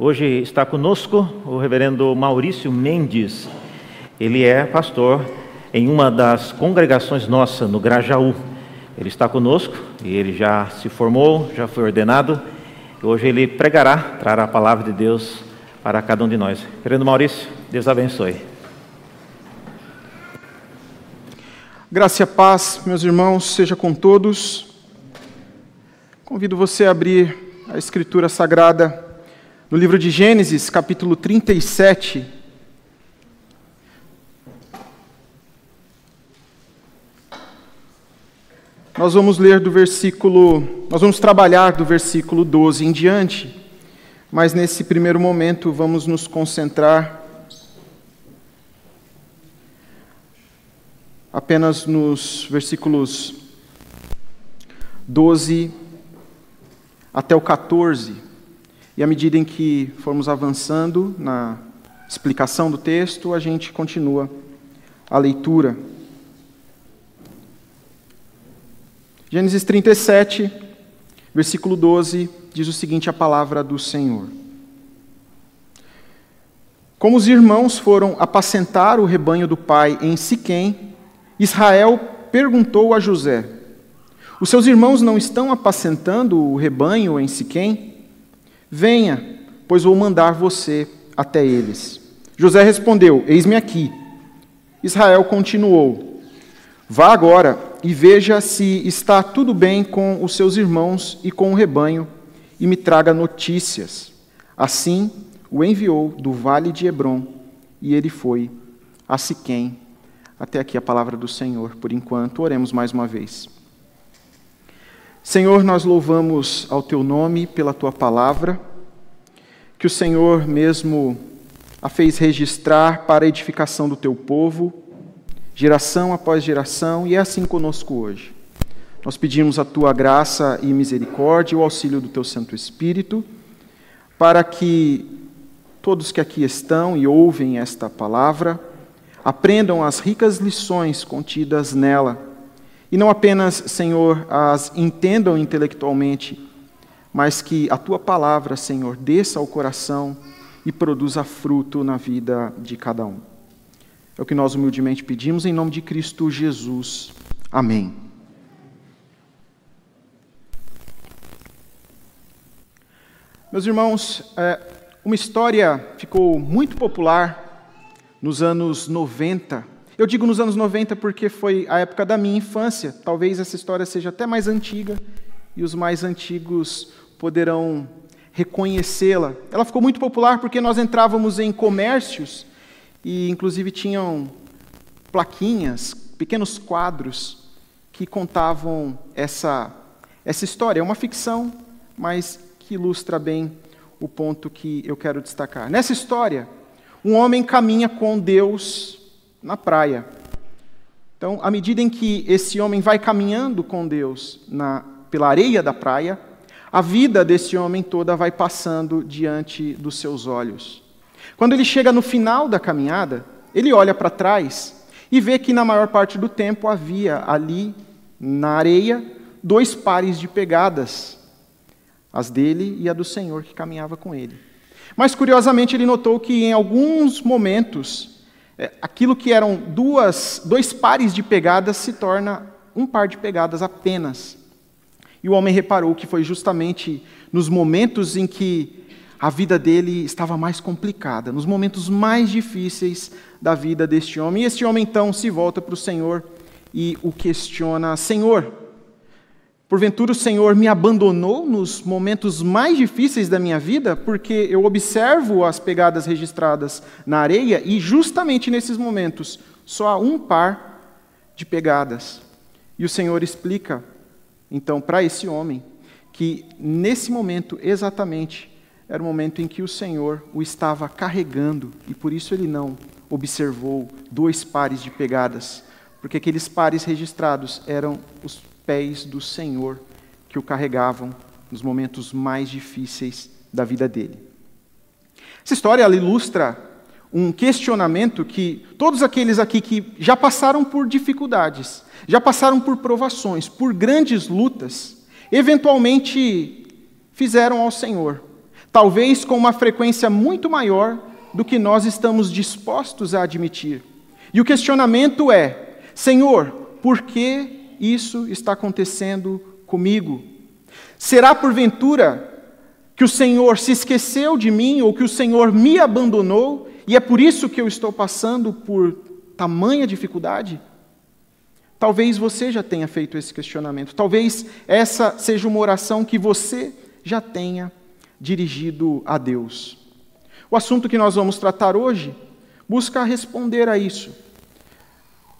Hoje está conosco o reverendo Maurício Mendes. Ele é pastor em uma das congregações nossa, no Grajaú. Ele está conosco e ele já se formou, já foi ordenado. Hoje ele pregará, trará a palavra de Deus para cada um de nós. Reverendo Maurício, Deus abençoe. Graça e paz, meus irmãos, seja com todos. Convido você a abrir a Escritura Sagrada no livro de Gênesis, capítulo 37. Nós vamos ler do versículo, nós vamos trabalhar do versículo 12 em diante, mas nesse primeiro momento vamos nos concentrar apenas nos versículos 12 até o 14. E à medida em que formos avançando na explicação do texto, a gente continua a leitura. Gênesis 37, versículo 12, diz o seguinte: a palavra do Senhor. Como os irmãos foram apacentar o rebanho do pai em Siquém, Israel perguntou a José: Os seus irmãos não estão apacentando o rebanho em Siquém? Venha, pois vou mandar você até eles. José respondeu: Eis-me aqui. Israel continuou: Vá agora e veja se está tudo bem com os seus irmãos e com o rebanho, e me traga notícias. Assim o enviou do vale de Hebron, e ele foi a Siquém. Até aqui a palavra do Senhor, por enquanto. Oremos mais uma vez. Senhor, nós louvamos ao teu nome pela tua palavra, que o Senhor mesmo a fez registrar para a edificação do teu povo, geração após geração, e é assim conosco hoje. Nós pedimos a tua graça e misericórdia o auxílio do teu Santo Espírito, para que todos que aqui estão e ouvem esta palavra aprendam as ricas lições contidas nela e não apenas, Senhor, as entendam intelectualmente, mas que a tua palavra, Senhor, desça ao coração e produza fruto na vida de cada um. É o que nós humildemente pedimos em nome de Cristo Jesus. Amém. Meus irmãos, é, uma história ficou muito popular nos anos 90 eu digo nos anos 90 porque foi a época da minha infância. Talvez essa história seja até mais antiga e os mais antigos poderão reconhecê-la. Ela ficou muito popular porque nós entrávamos em comércios e, inclusive, tinham plaquinhas, pequenos quadros que contavam essa, essa história. É uma ficção, mas que ilustra bem o ponto que eu quero destacar. Nessa história, um homem caminha com Deus na praia. Então, à medida em que esse homem vai caminhando com Deus na, pela areia da praia, a vida desse homem toda vai passando diante dos seus olhos. Quando ele chega no final da caminhada, ele olha para trás e vê que na maior parte do tempo havia ali, na areia, dois pares de pegadas, as dele e a do Senhor que caminhava com ele. Mas curiosamente ele notou que em alguns momentos aquilo que eram duas, dois pares de pegadas se torna um par de pegadas apenas. E o homem reparou que foi justamente nos momentos em que a vida dele estava mais complicada, nos momentos mais difíceis da vida deste homem. E este homem então se volta para o Senhor e o questiona: Senhor, Porventura o Senhor me abandonou nos momentos mais difíceis da minha vida, porque eu observo as pegadas registradas na areia e justamente nesses momentos só há um par de pegadas. E o Senhor explica, então, para esse homem, que nesse momento exatamente era o momento em que o Senhor o estava carregando e por isso ele não observou dois pares de pegadas, porque aqueles pares registrados eram os pés do Senhor que o carregavam nos momentos mais difíceis da vida dele. Essa história ela ilustra um questionamento que todos aqueles aqui que já passaram por dificuldades, já passaram por provações, por grandes lutas, eventualmente fizeram ao Senhor. talvez com uma frequência muito maior do que nós estamos dispostos a admitir. E o questionamento é: Senhor, por que isso está acontecendo comigo? Será porventura que o Senhor se esqueceu de mim ou que o Senhor me abandonou e é por isso que eu estou passando por tamanha dificuldade? Talvez você já tenha feito esse questionamento. Talvez essa seja uma oração que você já tenha dirigido a Deus. O assunto que nós vamos tratar hoje busca responder a isso.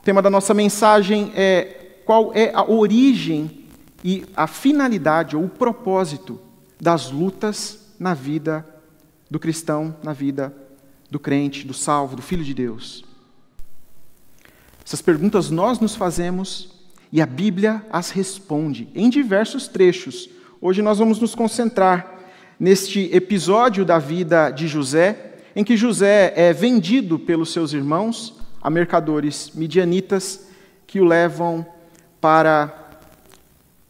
O tema da nossa mensagem é qual é a origem e a finalidade ou o propósito das lutas na vida do cristão, na vida do crente, do salvo, do filho de Deus. Essas perguntas nós nos fazemos e a Bíblia as responde em diversos trechos. Hoje nós vamos nos concentrar neste episódio da vida de José, em que José é vendido pelos seus irmãos a mercadores midianitas que o levam para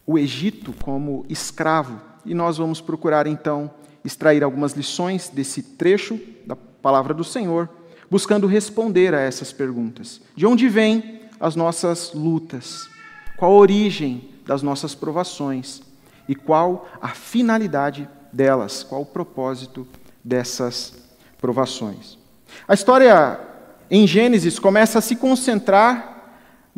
o Egito como escravo. E nós vamos procurar então extrair algumas lições desse trecho da palavra do Senhor, buscando responder a essas perguntas. De onde vêm as nossas lutas? Qual a origem das nossas provações? E qual a finalidade delas, qual o propósito dessas provações. A história em Gênesis começa a se concentrar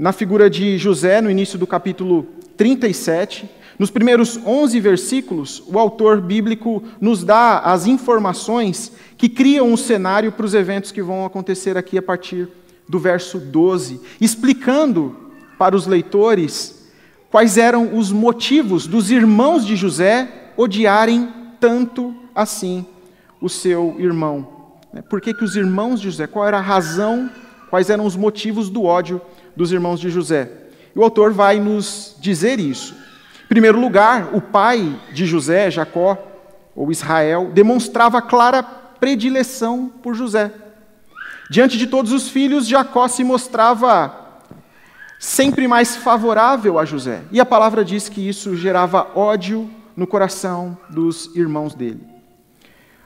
na figura de José no início do capítulo 37. Nos primeiros 11 versículos, o autor bíblico nos dá as informações que criam um cenário para os eventos que vão acontecer aqui a partir do verso 12, explicando para os leitores quais eram os motivos dos irmãos de José odiarem tanto assim o seu irmão? Né? Por que, que os irmãos de José, qual era a razão, quais eram os motivos do ódio dos irmãos de José? E o autor vai nos dizer isso. Em primeiro lugar, o pai de José, Jacó, ou Israel, demonstrava clara predileção por José. Diante de todos os filhos, Jacó se mostrava sempre mais favorável a José. E a palavra diz que isso gerava ódio no coração dos irmãos dele.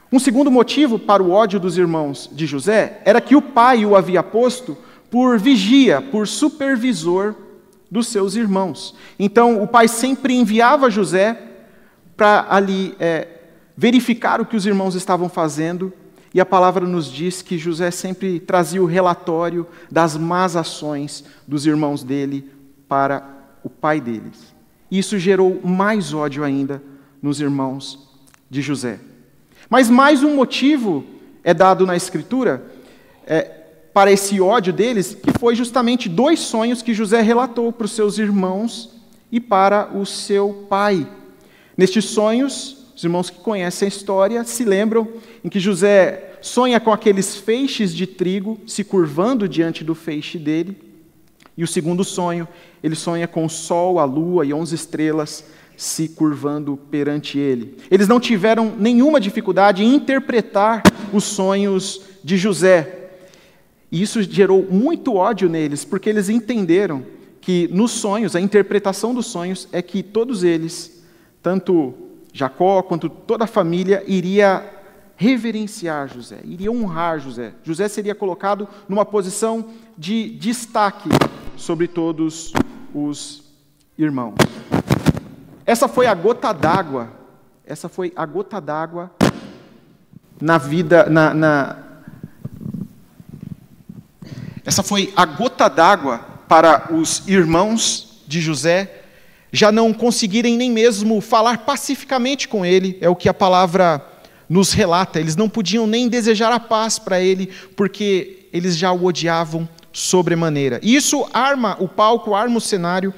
Um segundo motivo para o ódio dos irmãos de José era que o pai o havia posto por vigia, por supervisor dos seus irmãos. Então, o pai sempre enviava José para ali é, verificar o que os irmãos estavam fazendo, e a palavra nos diz que José sempre trazia o relatório das más ações dos irmãos dele para o pai deles. Isso gerou mais ódio ainda nos irmãos de José. Mas mais um motivo é dado na Escritura é, para esse ódio deles, que foi justamente dois sonhos que José relatou para os seus irmãos e para o seu pai. Nestes sonhos, os irmãos que conhecem a história se lembram em que José sonha com aqueles feixes de trigo se curvando diante do feixe dele. E o segundo sonho, ele sonha com o sol, a lua e onze estrelas se curvando perante ele. Eles não tiveram nenhuma dificuldade em interpretar os sonhos de José. E isso gerou muito ódio neles, porque eles entenderam que nos sonhos, a interpretação dos sonhos é que todos eles, tanto Jacó quanto toda a família, iria reverenciar José, iria honrar José. José seria colocado numa posição de destaque sobre todos os irmãos. Essa foi a gota d'água, essa foi a gota d'água na vida, na, na, essa foi a gota d'água para os irmãos de José já não conseguirem nem mesmo falar pacificamente com ele, é o que a palavra nos relata. Eles não podiam nem desejar a paz para ele, porque eles já o odiavam sobremaneira. E isso arma o palco, arma o cenário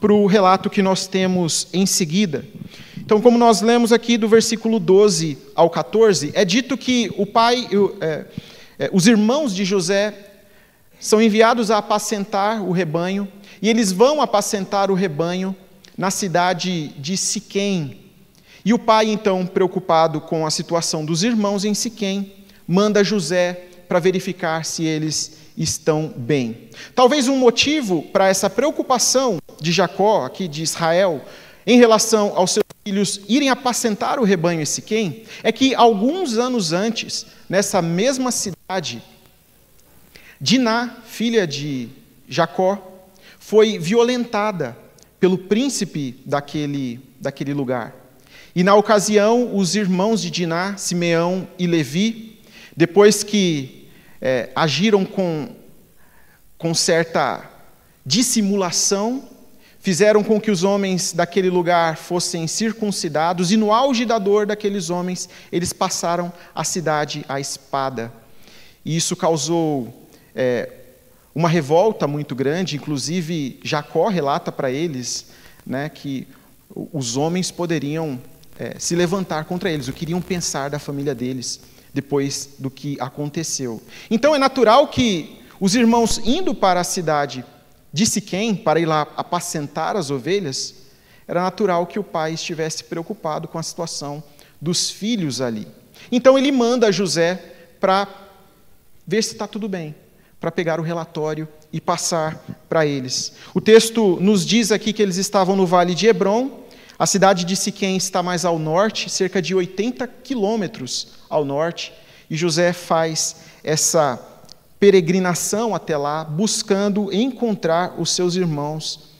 para o relato que nós temos em seguida. Então, como nós lemos aqui do versículo 12 ao 14, é dito que o pai, é, é, os irmãos de José são enviados a apacentar o rebanho, e eles vão apacentar o rebanho na cidade de Siquém. E o pai, então, preocupado com a situação dos irmãos em Siquém, manda José para verificar se eles estão bem. Talvez um motivo para essa preocupação de Jacó, aqui de Israel, em relação aos seus filhos irem apacentar o rebanho em Siquém é que alguns anos antes, nessa mesma cidade, Diná, filha de Jacó, foi violentada pelo príncipe daquele, daquele lugar. E na ocasião, os irmãos de Diná, Simeão e Levi, depois que é, agiram com, com certa dissimulação, fizeram com que os homens daquele lugar fossem circuncidados, e no auge da dor daqueles homens, eles passaram a cidade à espada. E isso causou é, uma revolta muito grande, inclusive Jacó relata para eles né, que os homens poderiam é, se levantar contra eles, o que iriam pensar da família deles depois do que aconteceu. Então é natural que os irmãos indo para a cidade de Siquém para ir lá apacentar as ovelhas, era natural que o pai estivesse preocupado com a situação dos filhos ali. Então ele manda José para ver se está tudo bem, para pegar o relatório e passar para eles. O texto nos diz aqui que eles estavam no vale de Hebron, a cidade de Siquém está mais ao norte, cerca de 80 quilômetros ao norte, e José faz essa peregrinação até lá, buscando encontrar os seus irmãos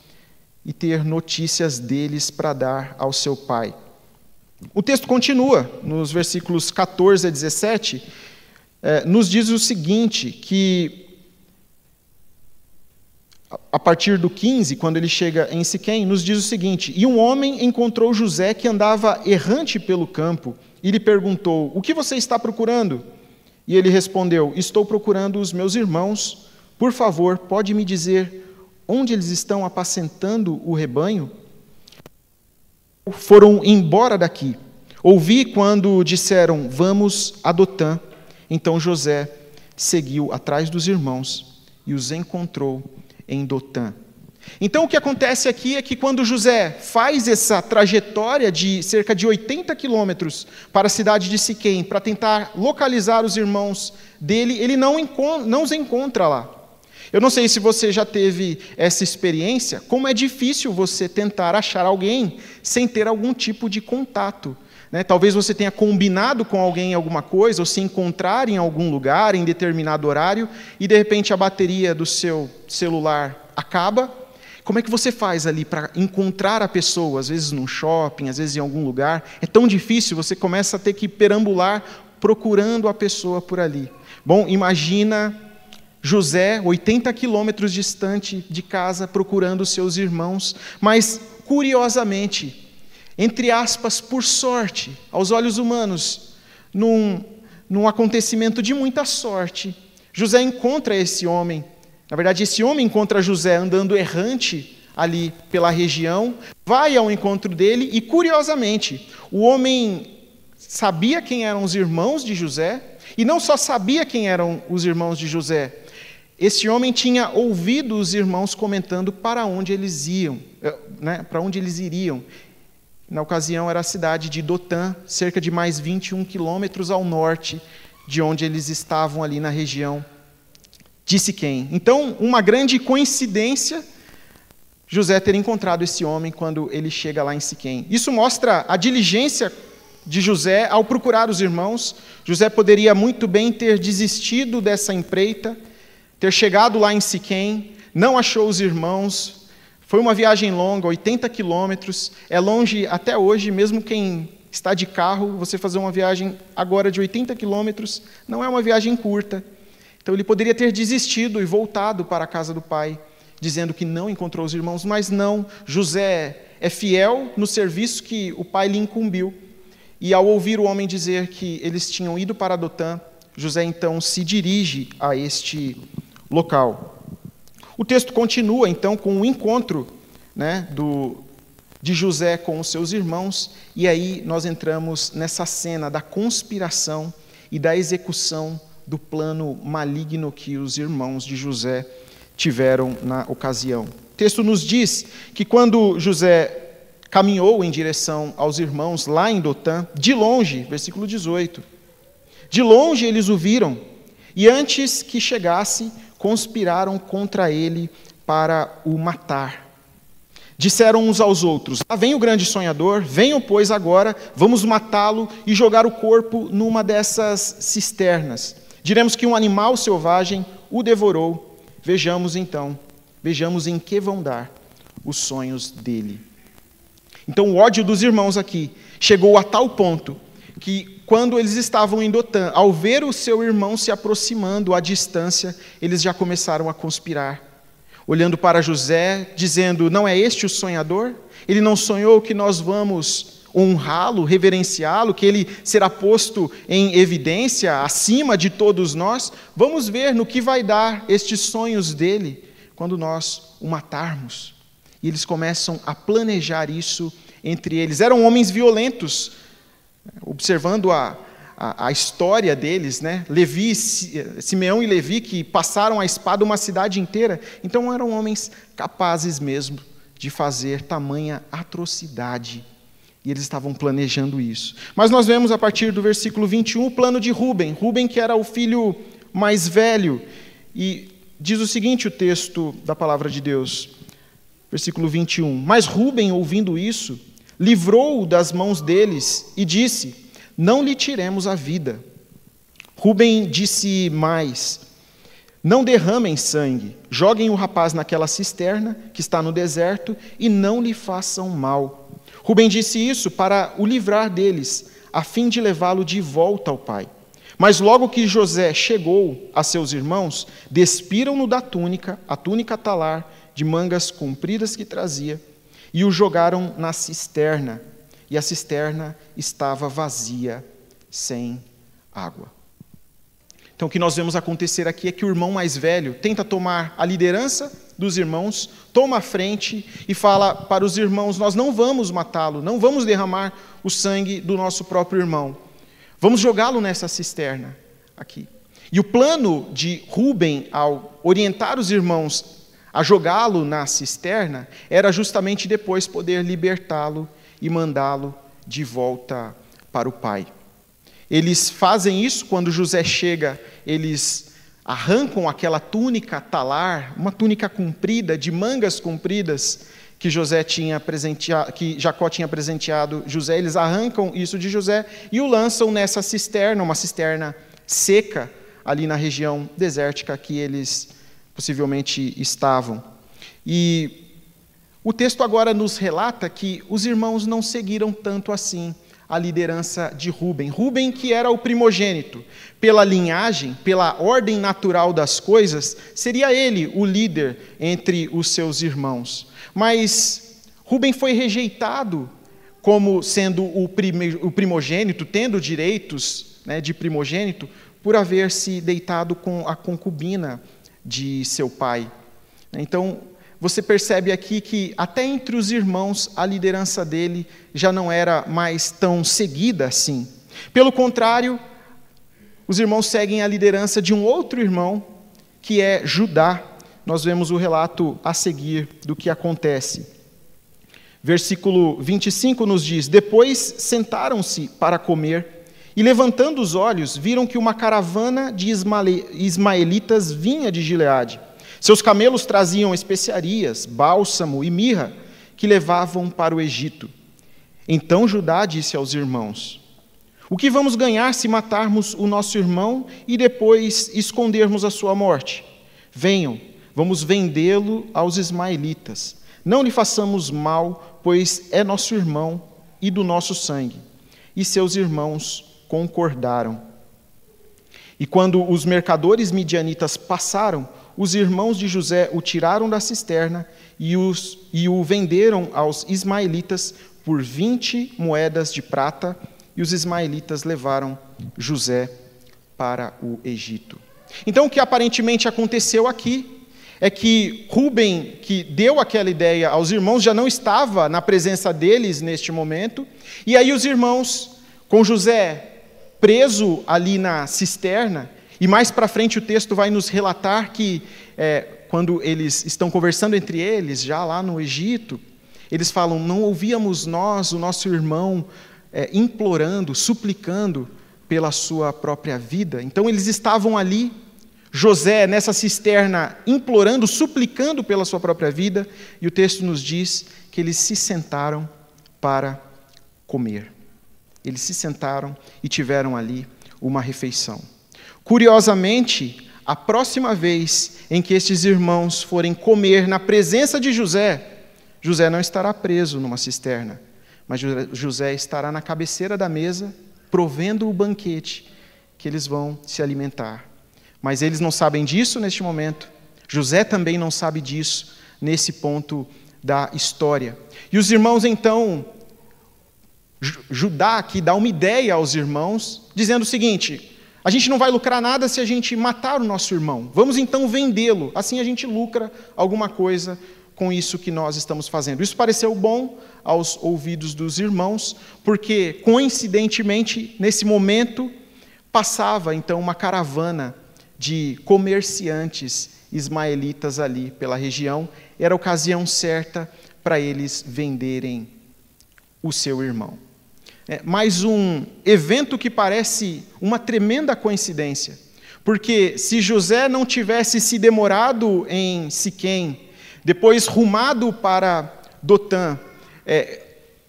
e ter notícias deles para dar ao seu pai. O texto continua, nos versículos 14 a 17, eh, nos diz o seguinte: que a partir do 15, quando ele chega em Siquém, nos diz o seguinte: E um homem encontrou José que andava errante pelo campo e lhe perguntou: O que você está procurando? E ele respondeu: Estou procurando os meus irmãos. Por favor, pode me dizer onde eles estão apacentando o rebanho? Foram embora daqui. Ouvi quando disseram: Vamos a Dotã. Então José seguiu atrás dos irmãos e os encontrou em Dotã. Então o que acontece aqui é que quando José faz essa trajetória de cerca de 80 quilômetros para a cidade de Siquém, para tentar localizar os irmãos dele, ele não, não os encontra lá. Eu não sei se você já teve essa experiência, como é difícil você tentar achar alguém sem ter algum tipo de contato. Né? Talvez você tenha combinado com alguém alguma coisa, ou se encontrar em algum lugar, em determinado horário, e de repente a bateria do seu celular acaba, como é que você faz ali para encontrar a pessoa, às vezes num shopping, às vezes em algum lugar? É tão difícil, você começa a ter que perambular procurando a pessoa por ali. Bom, imagina José, 80 quilômetros distante de casa, procurando seus irmãos, mas curiosamente, entre aspas, por sorte, aos olhos humanos, num, num acontecimento de muita sorte, José encontra esse homem na verdade, esse homem encontra José andando errante ali pela região, vai ao encontro dele e, curiosamente, o homem sabia quem eram os irmãos de José, e não só sabia quem eram os irmãos de José, esse homem tinha ouvido os irmãos comentando para onde eles iam, eh, né, para onde eles iriam. Na ocasião era a cidade de Dotã, cerca de mais 21 quilômetros ao norte de onde eles estavam ali na região disse quem. Então, uma grande coincidência José ter encontrado esse homem quando ele chega lá em Siquém. Isso mostra a diligência de José ao procurar os irmãos. José poderia muito bem ter desistido dessa empreita, ter chegado lá em Siquém, não achou os irmãos. Foi uma viagem longa, 80 quilômetros. É longe até hoje, mesmo quem está de carro, você fazer uma viagem agora de 80 quilômetros, não é uma viagem curta. Então ele poderia ter desistido e voltado para a casa do pai, dizendo que não encontrou os irmãos, mas não. José é fiel no serviço que o pai lhe incumbiu. E ao ouvir o homem dizer que eles tinham ido para Dotã, José então se dirige a este local. O texto continua então com o encontro né, do, de José com os seus irmãos, e aí nós entramos nessa cena da conspiração e da execução do plano maligno que os irmãos de José tiveram na ocasião. O texto nos diz que quando José caminhou em direção aos irmãos lá em Dotã, de longe, versículo 18, de longe eles o viram, e antes que chegasse, conspiraram contra ele para o matar. disseram uns aos outros: Lá vem o grande sonhador, venham, pois, agora, vamos matá-lo e jogar o corpo numa dessas cisternas. Diremos que um animal selvagem o devorou. Vejamos então, vejamos em que vão dar os sonhos dele. Então, o ódio dos irmãos aqui chegou a tal ponto que, quando eles estavam em Dotã, ao ver o seu irmão se aproximando à distância, eles já começaram a conspirar olhando para José, dizendo: Não é este o sonhador? Ele não sonhou que nós vamos honrá-lo, reverenciá-lo, que ele será posto em evidência acima de todos nós? Vamos ver no que vai dar estes sonhos dele quando nós o matarmos. E eles começam a planejar isso entre eles. Eram homens violentos, observando a, a, a, história deles, né? Levi, Simeão e Levi, que passaram a espada uma cidade inteira. Então eram homens capazes mesmo de fazer tamanha atrocidade. E eles estavam planejando isso. Mas nós vemos a partir do versículo 21 o plano de Ruben. Ruben, que era o filho mais velho. E diz o seguinte: o texto da palavra de Deus, versículo 21. Mas Ruben, ouvindo isso, livrou-o das mãos deles e disse: não lhe tiremos a vida. Rubem disse mais: Não derramem sangue, joguem o rapaz naquela cisterna que está no deserto e não lhe façam mal. Rubem disse isso para o livrar deles, a fim de levá-lo de volta ao pai. Mas logo que José chegou a seus irmãos, despiram-no da túnica, a túnica talar, de mangas compridas que trazia, e o jogaram na cisterna e a cisterna estava vazia, sem água. Então, o que nós vemos acontecer aqui é que o irmão mais velho tenta tomar a liderança dos irmãos, toma a frente e fala para os irmãos: Nós não vamos matá-lo, não vamos derramar o sangue do nosso próprio irmão, vamos jogá-lo nessa cisterna aqui. E o plano de Ruben, ao orientar os irmãos a jogá-lo na cisterna, era justamente depois poder libertá-lo e mandá-lo de volta para o pai. Eles fazem isso quando José chega, eles arrancam aquela túnica talar, uma túnica comprida, de mangas compridas, que José tinha presenteado, que Jacó tinha presenteado José, eles arrancam isso de José e o lançam nessa cisterna, uma cisterna seca ali na região desértica que eles possivelmente estavam. E o texto agora nos relata que os irmãos não seguiram tanto assim a liderança de Ruben. Ruben, que era o primogênito, pela linhagem, pela ordem natural das coisas, seria ele o líder entre os seus irmãos. Mas Ruben foi rejeitado como sendo o primogênito, tendo direitos né, de primogênito, por haver se deitado com a concubina de seu pai. Então, você percebe aqui que até entre os irmãos a liderança dele já não era mais tão seguida assim. Pelo contrário, os irmãos seguem a liderança de um outro irmão, que é Judá. Nós vemos o relato a seguir do que acontece. Versículo 25 nos diz: Depois sentaram-se para comer, e levantando os olhos, viram que uma caravana de ismaelitas vinha de Gileade. Seus camelos traziam especiarias, bálsamo e mirra que levavam para o Egito. Então Judá disse aos irmãos: O que vamos ganhar se matarmos o nosso irmão e depois escondermos a sua morte? Venham, vamos vendê-lo aos ismaelitas. Não lhe façamos mal, pois é nosso irmão e do nosso sangue. E seus irmãos concordaram. E quando os mercadores midianitas passaram, os irmãos de José o tiraram da cisterna e, os, e o venderam aos ismaelitas por vinte moedas de prata, e os ismaelitas levaram José para o Egito. Então, o que aparentemente aconteceu aqui é que Ruben, que deu aquela ideia aos irmãos, já não estava na presença deles neste momento, e aí os irmãos, com José preso ali na cisterna, e mais para frente o texto vai nos relatar que, é, quando eles estão conversando entre eles, já lá no Egito, eles falam: Não ouvíamos nós, o nosso irmão, é, implorando, suplicando pela sua própria vida. Então eles estavam ali José nessa cisterna implorando, suplicando pela sua própria vida, e o texto nos diz que eles se sentaram para comer. Eles se sentaram e tiveram ali uma refeição. Curiosamente, a próxima vez em que estes irmãos forem comer na presença de José, José não estará preso numa cisterna, mas José estará na cabeceira da mesa, provendo o banquete que eles vão se alimentar. Mas eles não sabem disso neste momento. José também não sabe disso nesse ponto da história. E os irmãos então Judá aqui dá uma ideia aos irmãos, dizendo o seguinte: a gente não vai lucrar nada se a gente matar o nosso irmão. Vamos então vendê-lo. Assim a gente lucra alguma coisa com isso que nós estamos fazendo. Isso pareceu bom aos ouvidos dos irmãos, porque coincidentemente, nesse momento, passava então uma caravana de comerciantes ismaelitas ali pela região. Era a ocasião certa para eles venderem o seu irmão. É, mais um evento que parece uma tremenda coincidência, porque se José não tivesse se demorado em Siquém, depois rumado para Dotã, é,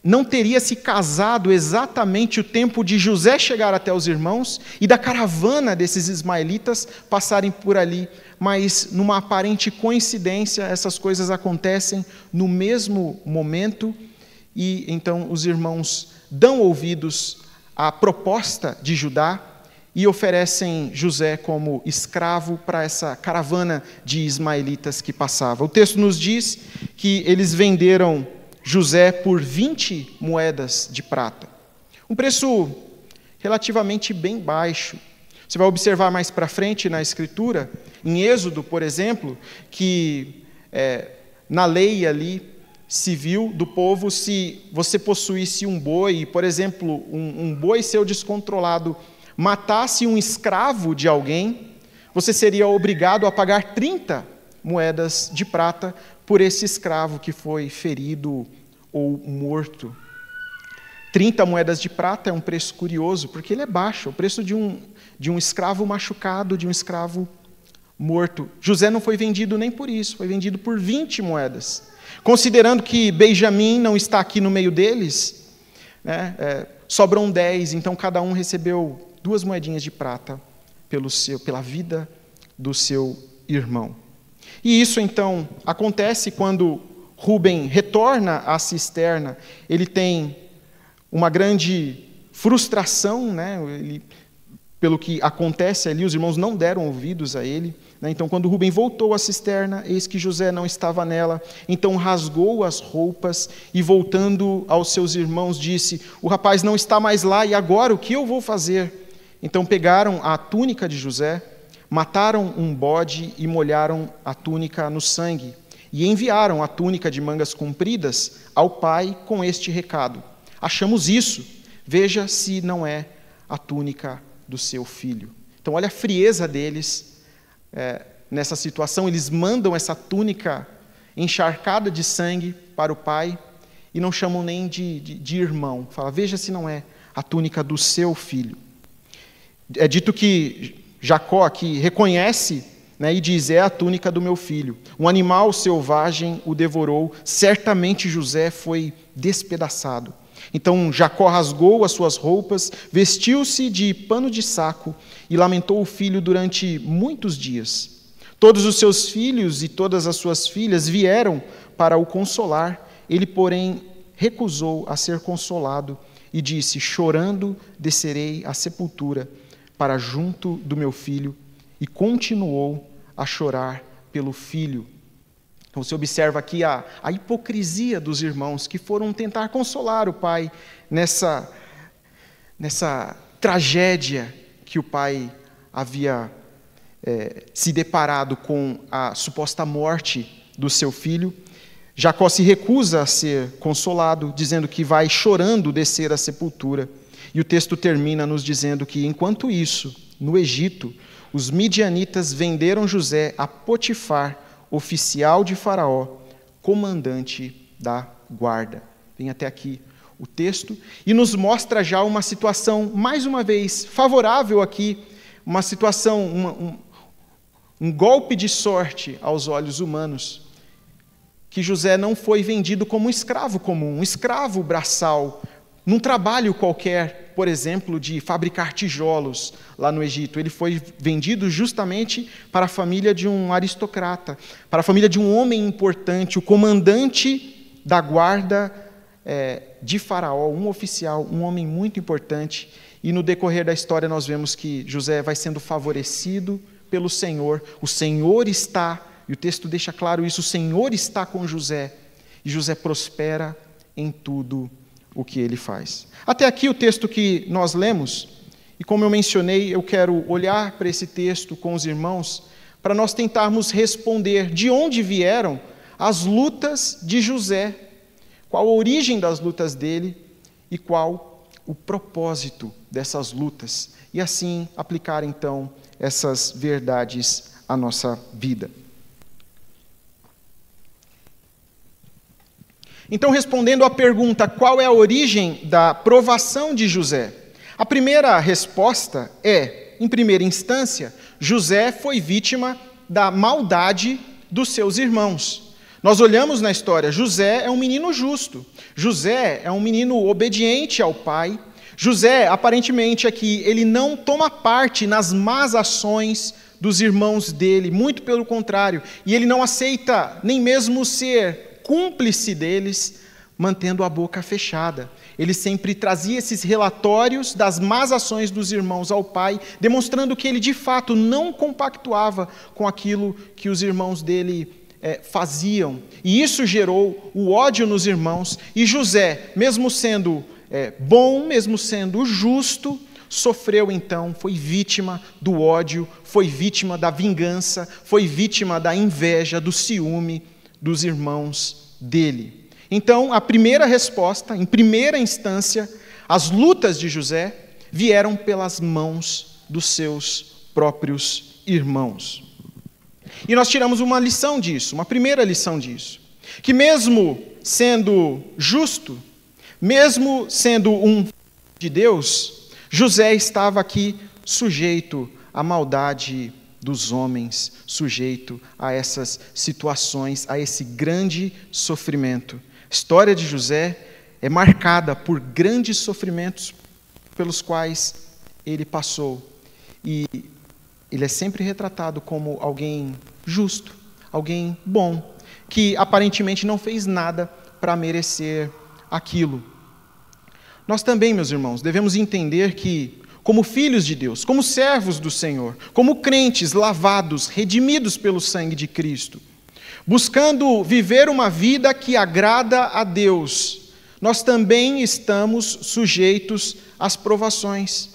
não teria se casado exatamente o tempo de José chegar até os irmãos e da caravana desses ismaelitas passarem por ali. Mas, numa aparente coincidência, essas coisas acontecem no mesmo momento e então os irmãos dão ouvidos à proposta de Judá e oferecem José como escravo para essa caravana de ismaelitas que passava. O texto nos diz que eles venderam José por 20 moedas de prata. Um preço relativamente bem baixo. Você vai observar mais para frente na Escritura, em Êxodo, por exemplo, que é, na lei ali civil do povo, se você possuísse um boi, por exemplo, um, um boi seu descontrolado matasse um escravo de alguém, você seria obrigado a pagar 30 moedas de prata por esse escravo que foi ferido ou morto. 30 moedas de prata é um preço curioso, porque ele é baixo, o preço de um, de um escravo machucado, de um escravo morto. José não foi vendido nem por isso, foi vendido por 20 moedas. Considerando que Benjamim não está aqui no meio deles, né, é, sobram 10, então cada um recebeu duas moedinhas de prata pelo seu, pela vida do seu irmão. E isso então acontece quando Rubem retorna à cisterna, ele tem uma grande frustração, né? Ele, pelo que acontece ali, os irmãos não deram ouvidos a ele. Né? Então, quando Rubem voltou à cisterna, eis que José não estava nela. Então, rasgou as roupas e, voltando aos seus irmãos, disse: O rapaz não está mais lá, e agora o que eu vou fazer? Então, pegaram a túnica de José, mataram um bode e molharam a túnica no sangue, e enviaram a túnica de mangas compridas ao pai com este recado: Achamos isso, veja se não é a túnica do seu filho. Então, olha a frieza deles é, nessa situação. Eles mandam essa túnica encharcada de sangue para o pai e não chamam nem de, de, de irmão. Fala, veja se não é a túnica do seu filho. É dito que Jacó aqui reconhece né, e diz: É a túnica do meu filho. Um animal selvagem o devorou, certamente José foi despedaçado. Então Jacó rasgou as suas roupas, vestiu-se de pano de saco e lamentou o filho durante muitos dias. Todos os seus filhos e todas as suas filhas vieram para o consolar, ele, porém, recusou a ser consolado e disse: Chorando descerei à sepultura para junto do meu filho, e continuou a chorar pelo filho então você observa aqui a, a hipocrisia dos irmãos que foram tentar consolar o pai nessa, nessa tragédia que o pai havia é, se deparado com a suposta morte do seu filho. Jacó se recusa a ser consolado, dizendo que vai chorando descer à sepultura. E o texto termina nos dizendo que, enquanto isso, no Egito, os midianitas venderam José a Potifar, oficial de Faraó, comandante da guarda. Vem até aqui o texto e nos mostra já uma situação, mais uma vez, favorável aqui, uma situação, uma, um, um golpe de sorte aos olhos humanos, que José não foi vendido como um escravo comum, um escravo braçal, num trabalho qualquer, por exemplo, de fabricar tijolos lá no Egito. Ele foi vendido justamente para a família de um aristocrata, para a família de um homem importante, o comandante da guarda é, de Faraó, um oficial, um homem muito importante. E no decorrer da história nós vemos que José vai sendo favorecido pelo Senhor, o Senhor está, e o texto deixa claro isso: o Senhor está com José, e José prospera em tudo o que ele faz. Até aqui o texto que nós lemos, e como eu mencionei, eu quero olhar para esse texto com os irmãos para nós tentarmos responder de onde vieram as lutas de José, qual a origem das lutas dele e qual o propósito dessas lutas, e assim aplicar então essas verdades à nossa vida. Então, respondendo à pergunta qual é a origem da provação de José, a primeira resposta é, em primeira instância, José foi vítima da maldade dos seus irmãos. Nós olhamos na história, José é um menino justo, José é um menino obediente ao pai. José, aparentemente, aqui, ele não toma parte nas más ações dos irmãos dele, muito pelo contrário, e ele não aceita nem mesmo ser cúmplice deles, mantendo a boca fechada. Ele sempre trazia esses relatórios das más ações dos irmãos ao pai, demonstrando que ele de fato não compactuava com aquilo que os irmãos dele é, faziam. E isso gerou o ódio nos irmãos. E José, mesmo sendo é, bom, mesmo sendo justo, sofreu então, foi vítima do ódio, foi vítima da vingança, foi vítima da inveja, do ciúme dos irmãos dele. Então, a primeira resposta, em primeira instância, as lutas de José vieram pelas mãos dos seus próprios irmãos. E nós tiramos uma lição disso, uma primeira lição disso, que mesmo sendo justo, mesmo sendo um de Deus, José estava aqui sujeito à maldade dos homens, sujeito a essas situações, a esse grande sofrimento. A história de José é marcada por grandes sofrimentos pelos quais ele passou. E ele é sempre retratado como alguém justo, alguém bom, que aparentemente não fez nada para merecer aquilo. Nós também, meus irmãos, devemos entender que como filhos de Deus, como servos do Senhor, como crentes lavados, redimidos pelo sangue de Cristo, buscando viver uma vida que agrada a Deus, nós também estamos sujeitos às provações.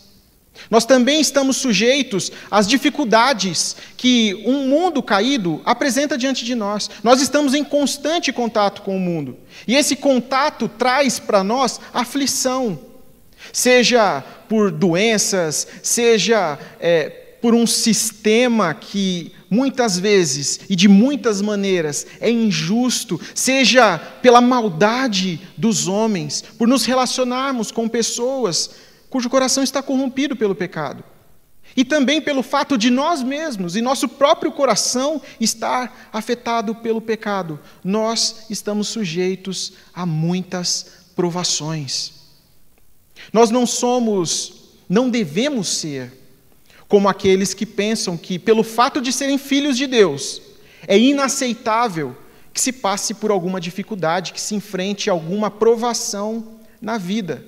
Nós também estamos sujeitos às dificuldades que um mundo caído apresenta diante de nós. Nós estamos em constante contato com o mundo. E esse contato traz para nós aflição, seja por doenças, seja é, por um sistema que muitas vezes e de muitas maneiras é injusto, seja pela maldade dos homens, por nos relacionarmos com pessoas cujo coração está corrompido pelo pecado. E também pelo fato de nós mesmos e nosso próprio coração estar afetado pelo pecado, nós estamos sujeitos a muitas provações. Nós não somos, não devemos ser, como aqueles que pensam que, pelo fato de serem filhos de Deus, é inaceitável que se passe por alguma dificuldade, que se enfrente alguma provação na vida.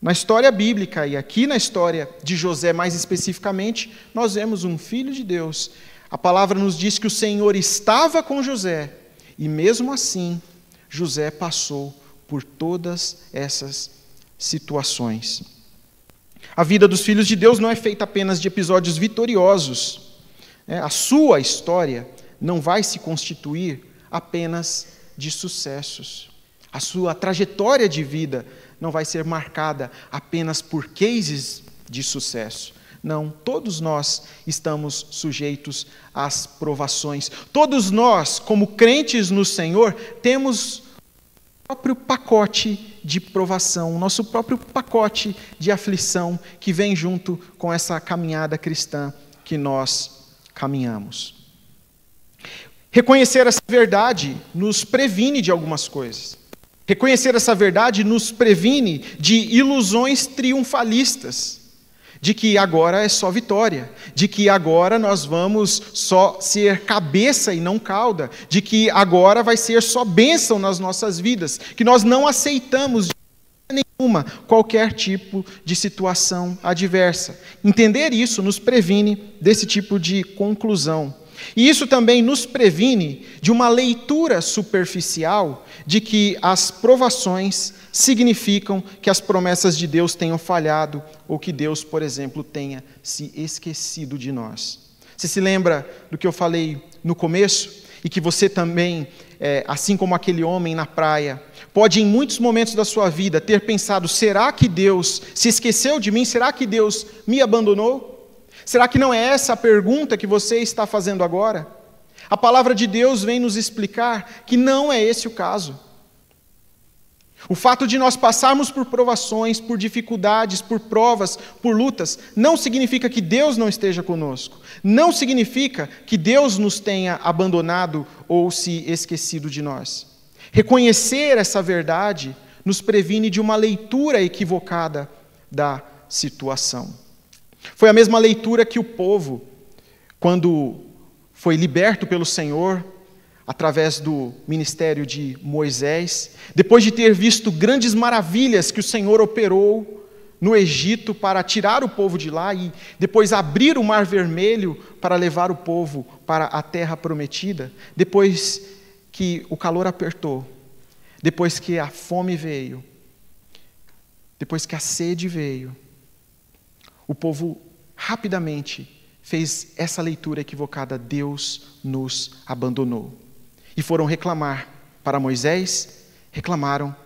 Na história bíblica, e aqui na história de José mais especificamente, nós vemos um filho de Deus. A palavra nos diz que o Senhor estava com José, e mesmo assim, José passou por todas essas situações. A vida dos filhos de Deus não é feita apenas de episódios vitoriosos. É, a sua história não vai se constituir apenas de sucessos. A sua trajetória de vida não vai ser marcada apenas por cases de sucesso. Não, todos nós estamos sujeitos às provações. Todos nós, como crentes no Senhor, temos próprio pacote de provação, o nosso próprio pacote de aflição que vem junto com essa caminhada cristã que nós caminhamos. Reconhecer essa verdade nos previne de algumas coisas. Reconhecer essa verdade nos previne de ilusões triunfalistas, de que agora é só vitória, de que agora nós vamos só ser cabeça e não cauda, de que agora vai ser só bênção nas nossas vidas, que nós não aceitamos de nenhuma qualquer tipo de situação adversa. Entender isso nos previne desse tipo de conclusão. E isso também nos previne de uma leitura superficial de que as provações significam que as promessas de Deus tenham falhado ou que Deus, por exemplo, tenha se esquecido de nós. Você se lembra do que eu falei no começo? E que você também, é, assim como aquele homem na praia, pode em muitos momentos da sua vida ter pensado: será que Deus se esqueceu de mim? Será que Deus me abandonou? Será que não é essa a pergunta que você está fazendo agora? A palavra de Deus vem nos explicar que não é esse o caso. O fato de nós passarmos por provações, por dificuldades, por provas, por lutas, não significa que Deus não esteja conosco. Não significa que Deus nos tenha abandonado ou se esquecido de nós. Reconhecer essa verdade nos previne de uma leitura equivocada da situação. Foi a mesma leitura que o povo, quando foi liberto pelo Senhor, através do ministério de Moisés, depois de ter visto grandes maravilhas que o Senhor operou no Egito para tirar o povo de lá e depois abrir o Mar Vermelho para levar o povo para a terra prometida, depois que o calor apertou, depois que a fome veio, depois que a sede veio, o povo rapidamente fez essa leitura equivocada: Deus nos abandonou. E foram reclamar para Moisés, reclamaram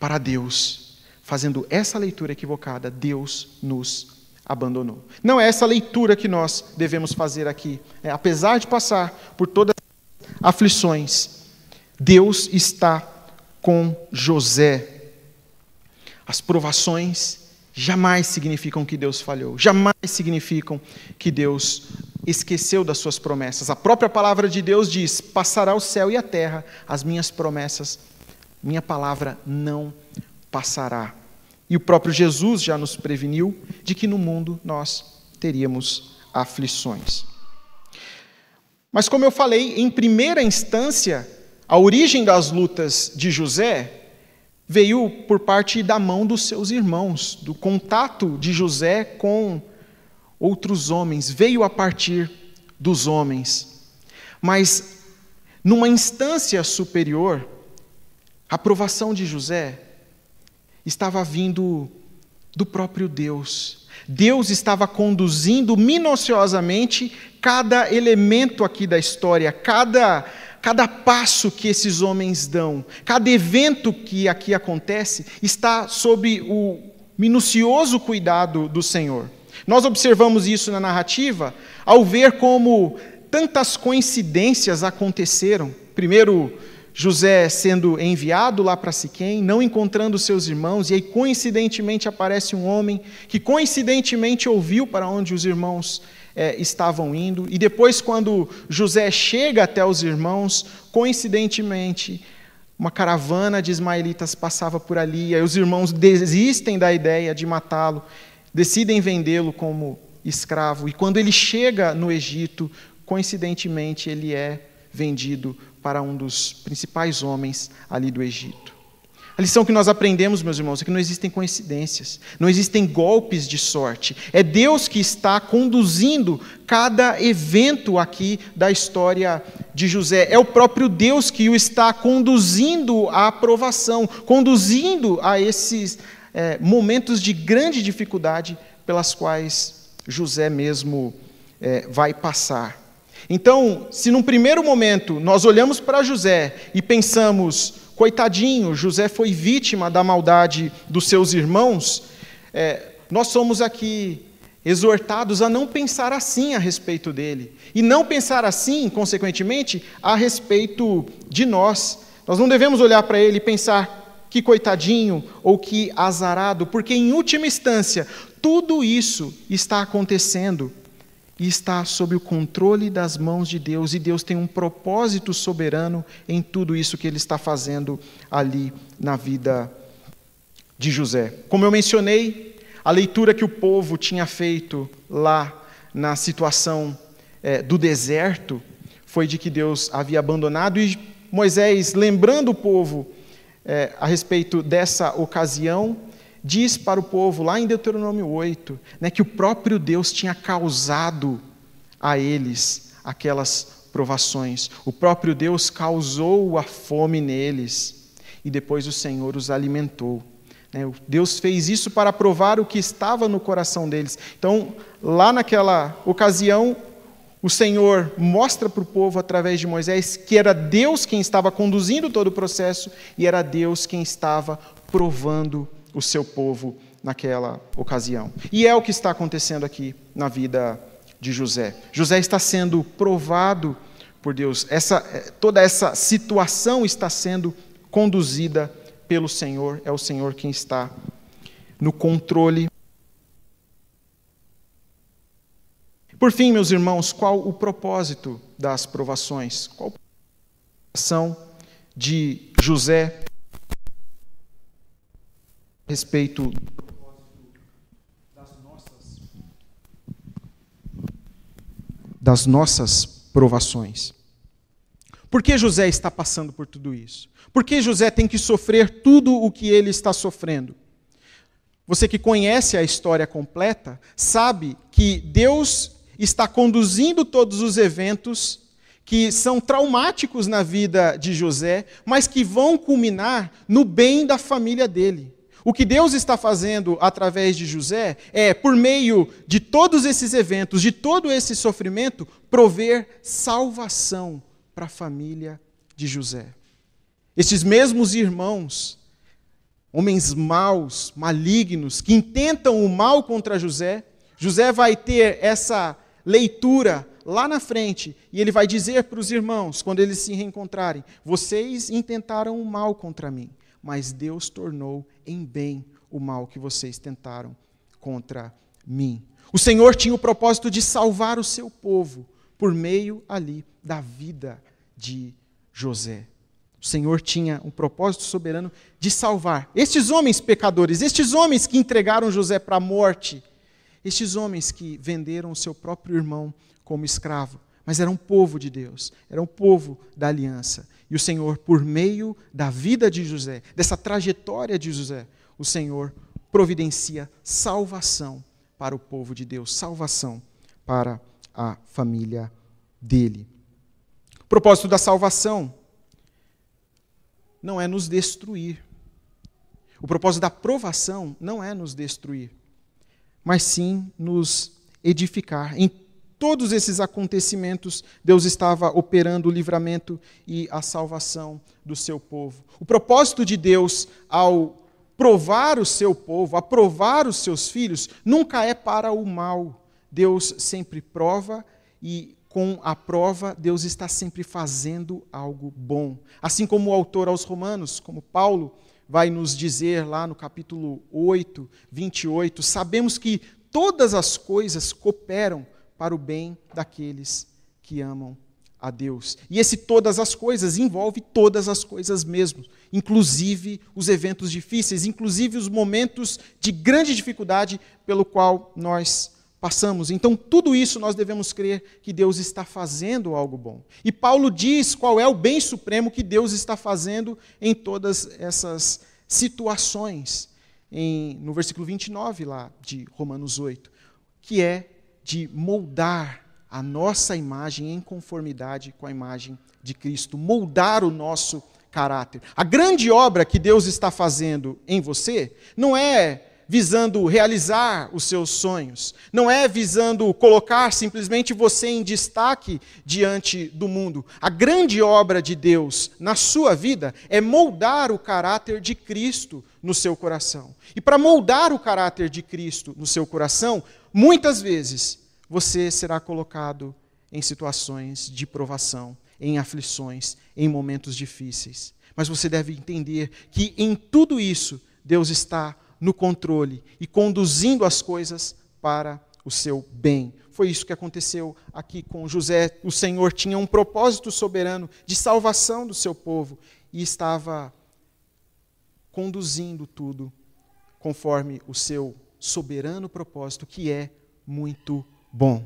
para Deus, fazendo essa leitura equivocada: Deus nos abandonou. Não é essa leitura que nós devemos fazer aqui. É, apesar de passar por todas as aflições, Deus está com José. As provações jamais significam que Deus falhou, jamais significam que Deus esqueceu das suas promessas. A própria palavra de Deus diz: passará o céu e a terra, as minhas promessas, minha palavra não passará. E o próprio Jesus já nos preveniu de que no mundo nós teríamos aflições. Mas, como eu falei, em primeira instância, a origem das lutas de José veio por parte da mão dos seus irmãos, do contato de José com outros homens, veio a partir dos homens. Mas, numa instância superior, a aprovação de José estava vindo do próprio Deus. Deus estava conduzindo minuciosamente cada elemento aqui da história, cada cada passo que esses homens dão, cada evento que aqui acontece, está sob o minucioso cuidado do Senhor. Nós observamos isso na narrativa ao ver como tantas coincidências aconteceram. Primeiro, José sendo enviado lá para Siquém, não encontrando seus irmãos, e aí coincidentemente aparece um homem que coincidentemente ouviu para onde os irmãos é, estavam indo. E depois, quando José chega até os irmãos, coincidentemente, uma caravana de ismaelitas passava por ali, e os irmãos desistem da ideia de matá-lo, decidem vendê-lo como escravo. E quando ele chega no Egito, coincidentemente, ele é vendido para um dos principais homens ali do Egito. A lição que nós aprendemos, meus irmãos, é que não existem coincidências, não existem golpes de sorte. É Deus que está conduzindo cada evento aqui da história de José. É o próprio Deus que o está conduzindo à aprovação, conduzindo a esses é, momentos de grande dificuldade pelas quais José mesmo é, vai passar. Então, se num primeiro momento nós olhamos para José e pensamos, coitadinho, José foi vítima da maldade dos seus irmãos, é, nós somos aqui exortados a não pensar assim a respeito dele. E não pensar assim, consequentemente, a respeito de nós. Nós não devemos olhar para ele e pensar que coitadinho ou que azarado, porque em última instância, tudo isso está acontecendo e está sob o controle das mãos de Deus, e Deus tem um propósito soberano em tudo isso que ele está fazendo ali na vida de José. Como eu mencionei, a leitura que o povo tinha feito lá na situação é, do deserto foi de que Deus havia abandonado, e Moisés, lembrando o povo é, a respeito dessa ocasião, diz para o povo, lá em Deuteronômio 8, né, que o próprio Deus tinha causado a eles aquelas provações. O próprio Deus causou a fome neles e depois o Senhor os alimentou. Né. Deus fez isso para provar o que estava no coração deles. Então, lá naquela ocasião, o Senhor mostra para o povo, através de Moisés, que era Deus quem estava conduzindo todo o processo e era Deus quem estava provando o seu povo naquela ocasião. E é o que está acontecendo aqui na vida de José. José está sendo provado por Deus. Essa, eh, toda essa situação está sendo conduzida pelo Senhor. É o Senhor quem está no controle. Por fim, meus irmãos, qual o propósito das provações? Qual a ação de José respeito das nossas, provações. Por que José está passando por tudo isso? Por que José tem que sofrer tudo o que ele está sofrendo? Você que conhece a história completa, sabe que Deus está conduzindo todos os eventos que são traumáticos na vida de José, mas que vão culminar no bem da família dele. O que Deus está fazendo através de José é, por meio de todos esses eventos, de todo esse sofrimento, prover salvação para a família de José. Esses mesmos irmãos, homens maus, malignos, que intentam o mal contra José, José vai ter essa leitura lá na frente e ele vai dizer para os irmãos, quando eles se reencontrarem: Vocês intentaram o mal contra mim, mas Deus tornou em bem o mal que vocês tentaram contra mim. O Senhor tinha o propósito de salvar o seu povo por meio ali da vida de José. O Senhor tinha um propósito soberano de salvar estes homens pecadores, estes homens que entregaram José para a morte, estes homens que venderam o seu próprio irmão como escravo, mas eram um povo de Deus, eram um povo da aliança. E o Senhor, por meio da vida de José, dessa trajetória de José, o Senhor providencia salvação para o povo de Deus, salvação para a família dele. O propósito da salvação não é nos destruir. O propósito da provação não é nos destruir, mas sim nos edificar. Em todos esses acontecimentos, Deus estava operando o livramento e a salvação do seu povo. O propósito de Deus ao provar o seu povo, aprovar os seus filhos, nunca é para o mal. Deus sempre prova e com a prova, Deus está sempre fazendo algo bom. Assim como o autor aos Romanos, como Paulo vai nos dizer lá no capítulo 8, 28, sabemos que todas as coisas cooperam para o bem daqueles que amam a Deus. E esse todas as coisas envolve todas as coisas mesmo, inclusive os eventos difíceis, inclusive os momentos de grande dificuldade pelo qual nós passamos. Então, tudo isso nós devemos crer que Deus está fazendo algo bom. E Paulo diz qual é o bem supremo que Deus está fazendo em todas essas situações. Em, no versículo 29 lá de Romanos 8, que é de moldar a nossa imagem em conformidade com a imagem de Cristo, moldar o nosso caráter. A grande obra que Deus está fazendo em você não é visando realizar os seus sonhos, não é visando colocar simplesmente você em destaque diante do mundo. A grande obra de Deus na sua vida é moldar o caráter de Cristo no seu coração. E para moldar o caráter de Cristo no seu coração, muitas vezes você será colocado em situações de provação, em aflições, em momentos difíceis. Mas você deve entender que em tudo isso, Deus está no controle e conduzindo as coisas para o seu bem. Foi isso que aconteceu aqui com José. O Senhor tinha um propósito soberano de salvação do seu povo e estava conduzindo tudo conforme o seu soberano propósito, que é muito bom.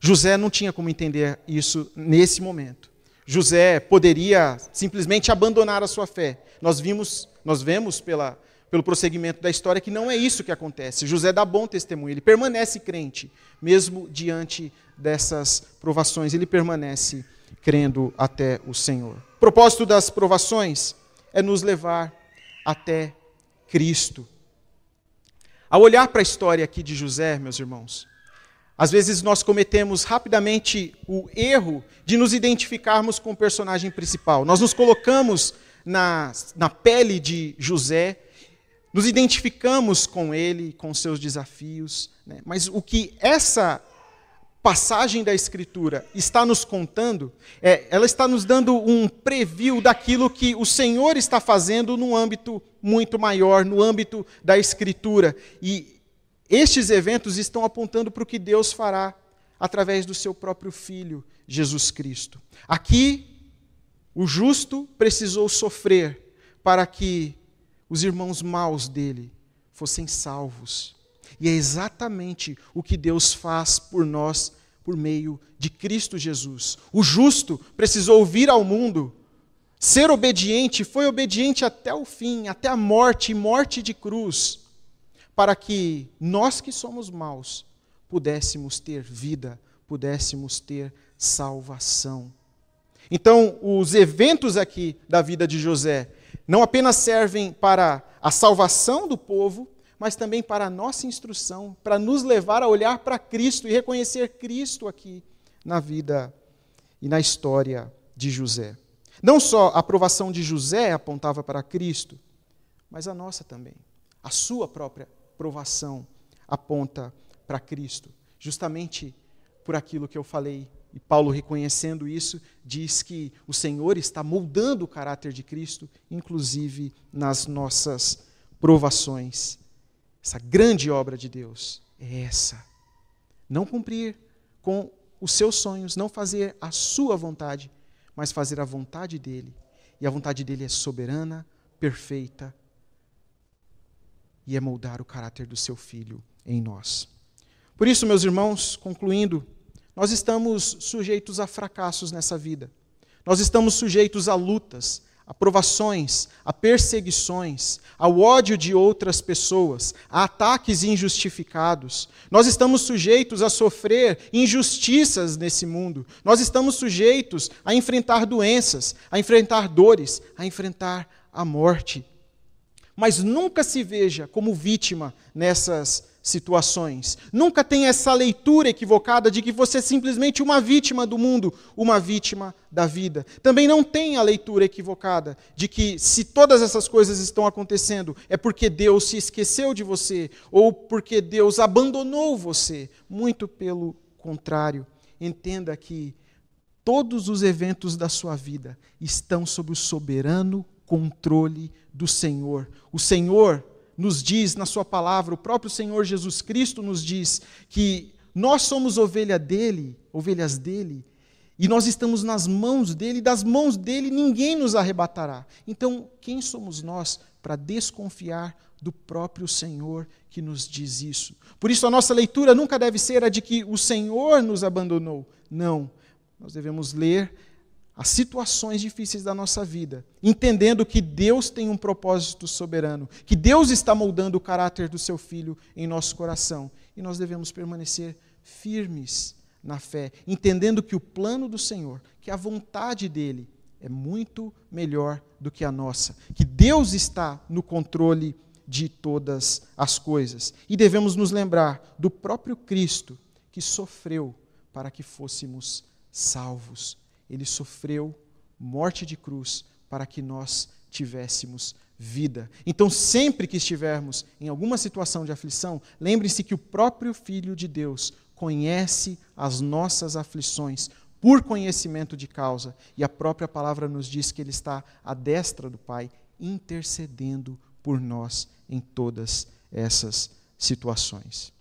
José não tinha como entender isso nesse momento. José poderia simplesmente abandonar a sua fé. Nós vimos, nós vemos pela, pelo prosseguimento da história que não é isso que acontece. José dá bom testemunho, ele permanece crente, mesmo diante dessas provações, ele permanece crendo até o Senhor. O propósito das provações é nos levar até Cristo. Ao olhar para a história aqui de José, meus irmãos, às vezes nós cometemos rapidamente o erro de nos identificarmos com o personagem principal. Nós nos colocamos na, na pele de José, nos identificamos com ele, com seus desafios. Né? Mas o que essa passagem da Escritura está nos contando, é, ela está nos dando um preview daquilo que o Senhor está fazendo no âmbito muito maior, no âmbito da Escritura. E estes eventos estão apontando para o que Deus fará através do seu próprio Filho, Jesus Cristo. Aqui, o justo precisou sofrer para que os irmãos maus dele fossem salvos. E é exatamente o que Deus faz por nós por meio de Cristo Jesus. O justo precisou vir ao mundo, ser obediente, foi obediente até o fim, até a morte morte de cruz para que nós que somos maus pudéssemos ter vida, pudéssemos ter salvação. Então, os eventos aqui da vida de José não apenas servem para a salvação do povo, mas também para a nossa instrução, para nos levar a olhar para Cristo e reconhecer Cristo aqui na vida e na história de José. Não só a aprovação de José apontava para Cristo, mas a nossa também, a sua própria provação aponta para Cristo, justamente por aquilo que eu falei. E Paulo, reconhecendo isso, diz que o Senhor está moldando o caráter de Cristo, inclusive nas nossas provações. Essa grande obra de Deus é essa. Não cumprir com os seus sonhos, não fazer a sua vontade, mas fazer a vontade dele. E a vontade dele é soberana, perfeita e é moldar o caráter do seu filho em nós. Por isso, meus irmãos, concluindo, nós estamos sujeitos a fracassos nessa vida. Nós estamos sujeitos a lutas, a provações, a perseguições, ao ódio de outras pessoas, a ataques injustificados. Nós estamos sujeitos a sofrer injustiças nesse mundo. Nós estamos sujeitos a enfrentar doenças, a enfrentar dores, a enfrentar a morte mas nunca se veja como vítima nessas situações. Nunca tenha essa leitura equivocada de que você é simplesmente uma vítima do mundo, uma vítima da vida. Também não tenha a leitura equivocada de que se todas essas coisas estão acontecendo é porque Deus se esqueceu de você ou porque Deus abandonou você. Muito pelo contrário. Entenda que todos os eventos da sua vida estão sob o soberano controle do Senhor. O Senhor nos diz na Sua palavra, o próprio Senhor Jesus Cristo nos diz que nós somos ovelha dele, ovelhas dele, e nós estamos nas mãos dele, e das mãos dele ninguém nos arrebatará. Então, quem somos nós para desconfiar do próprio Senhor que nos diz isso? Por isso, a nossa leitura nunca deve ser a de que o Senhor nos abandonou. Não. Nós devemos ler as situações difíceis da nossa vida, entendendo que Deus tem um propósito soberano, que Deus está moldando o caráter do seu filho em nosso coração, e nós devemos permanecer firmes na fé, entendendo que o plano do Senhor, que a vontade dele é muito melhor do que a nossa, que Deus está no controle de todas as coisas. E devemos nos lembrar do próprio Cristo que sofreu para que fôssemos salvos ele sofreu morte de cruz para que nós tivéssemos vida. Então, sempre que estivermos em alguma situação de aflição, lembre-se que o próprio Filho de Deus conhece as nossas aflições por conhecimento de causa, e a própria palavra nos diz que ele está à destra do Pai, intercedendo por nós em todas essas situações.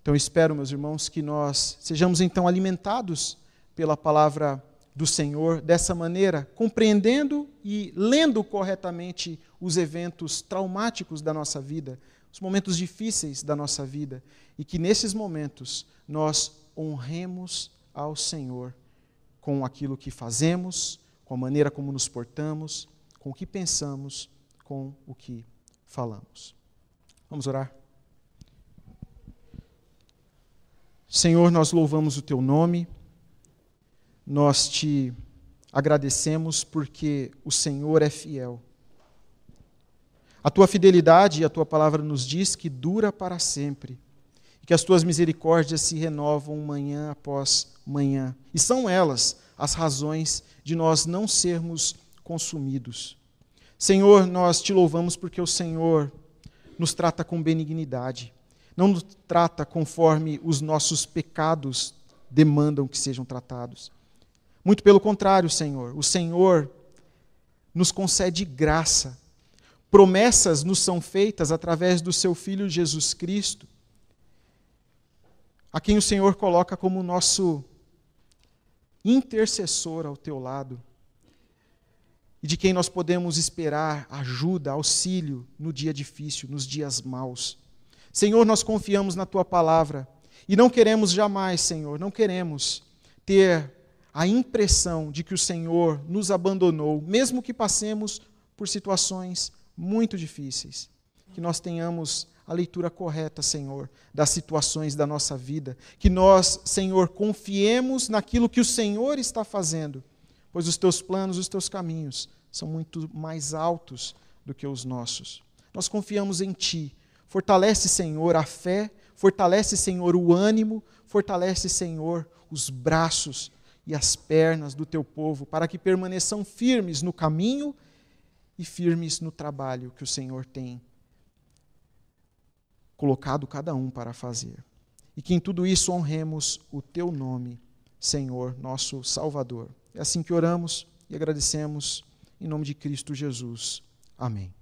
Então espero, meus irmãos, que nós sejamos então alimentados pela palavra do Senhor dessa maneira, compreendendo e lendo corretamente os eventos traumáticos da nossa vida, os momentos difíceis da nossa vida, e que nesses momentos nós honremos ao Senhor com aquilo que fazemos, com a maneira como nos portamos, com o que pensamos, com o que falamos. Vamos orar? Senhor, nós louvamos o teu nome, nós te agradecemos porque o Senhor é fiel. A tua fidelidade e a tua palavra nos diz que dura para sempre, e que as tuas misericórdias se renovam manhã após manhã. E são elas as razões de nós não sermos consumidos. Senhor, nós te louvamos porque o Senhor nos trata com benignidade não nos trata conforme os nossos pecados demandam que sejam tratados. Muito pelo contrário, Senhor. O Senhor nos concede graça. Promessas nos são feitas através do seu Filho Jesus Cristo, a quem o Senhor coloca como nosso intercessor ao teu lado, e de quem nós podemos esperar ajuda, auxílio no dia difícil, nos dias maus. Senhor, nós confiamos na tua palavra e não queremos jamais, Senhor, não queremos ter a impressão de que o Senhor nos abandonou, mesmo que passemos por situações muito difíceis. Que nós tenhamos a leitura correta, Senhor, das situações da nossa vida. Que nós, Senhor, confiemos naquilo que o Senhor está fazendo, pois os teus planos, os teus caminhos são muito mais altos do que os nossos. Nós confiamos em Ti Fortalece, Senhor, a fé, fortalece, Senhor, o ânimo, fortalece, Senhor, os braços e as pernas do teu povo, para que permaneçam firmes no caminho e firmes no trabalho que o Senhor tem colocado cada um para fazer. E que em tudo isso honremos o teu nome, Senhor, nosso Salvador. É assim que oramos e agradecemos em nome de Cristo Jesus. Amém.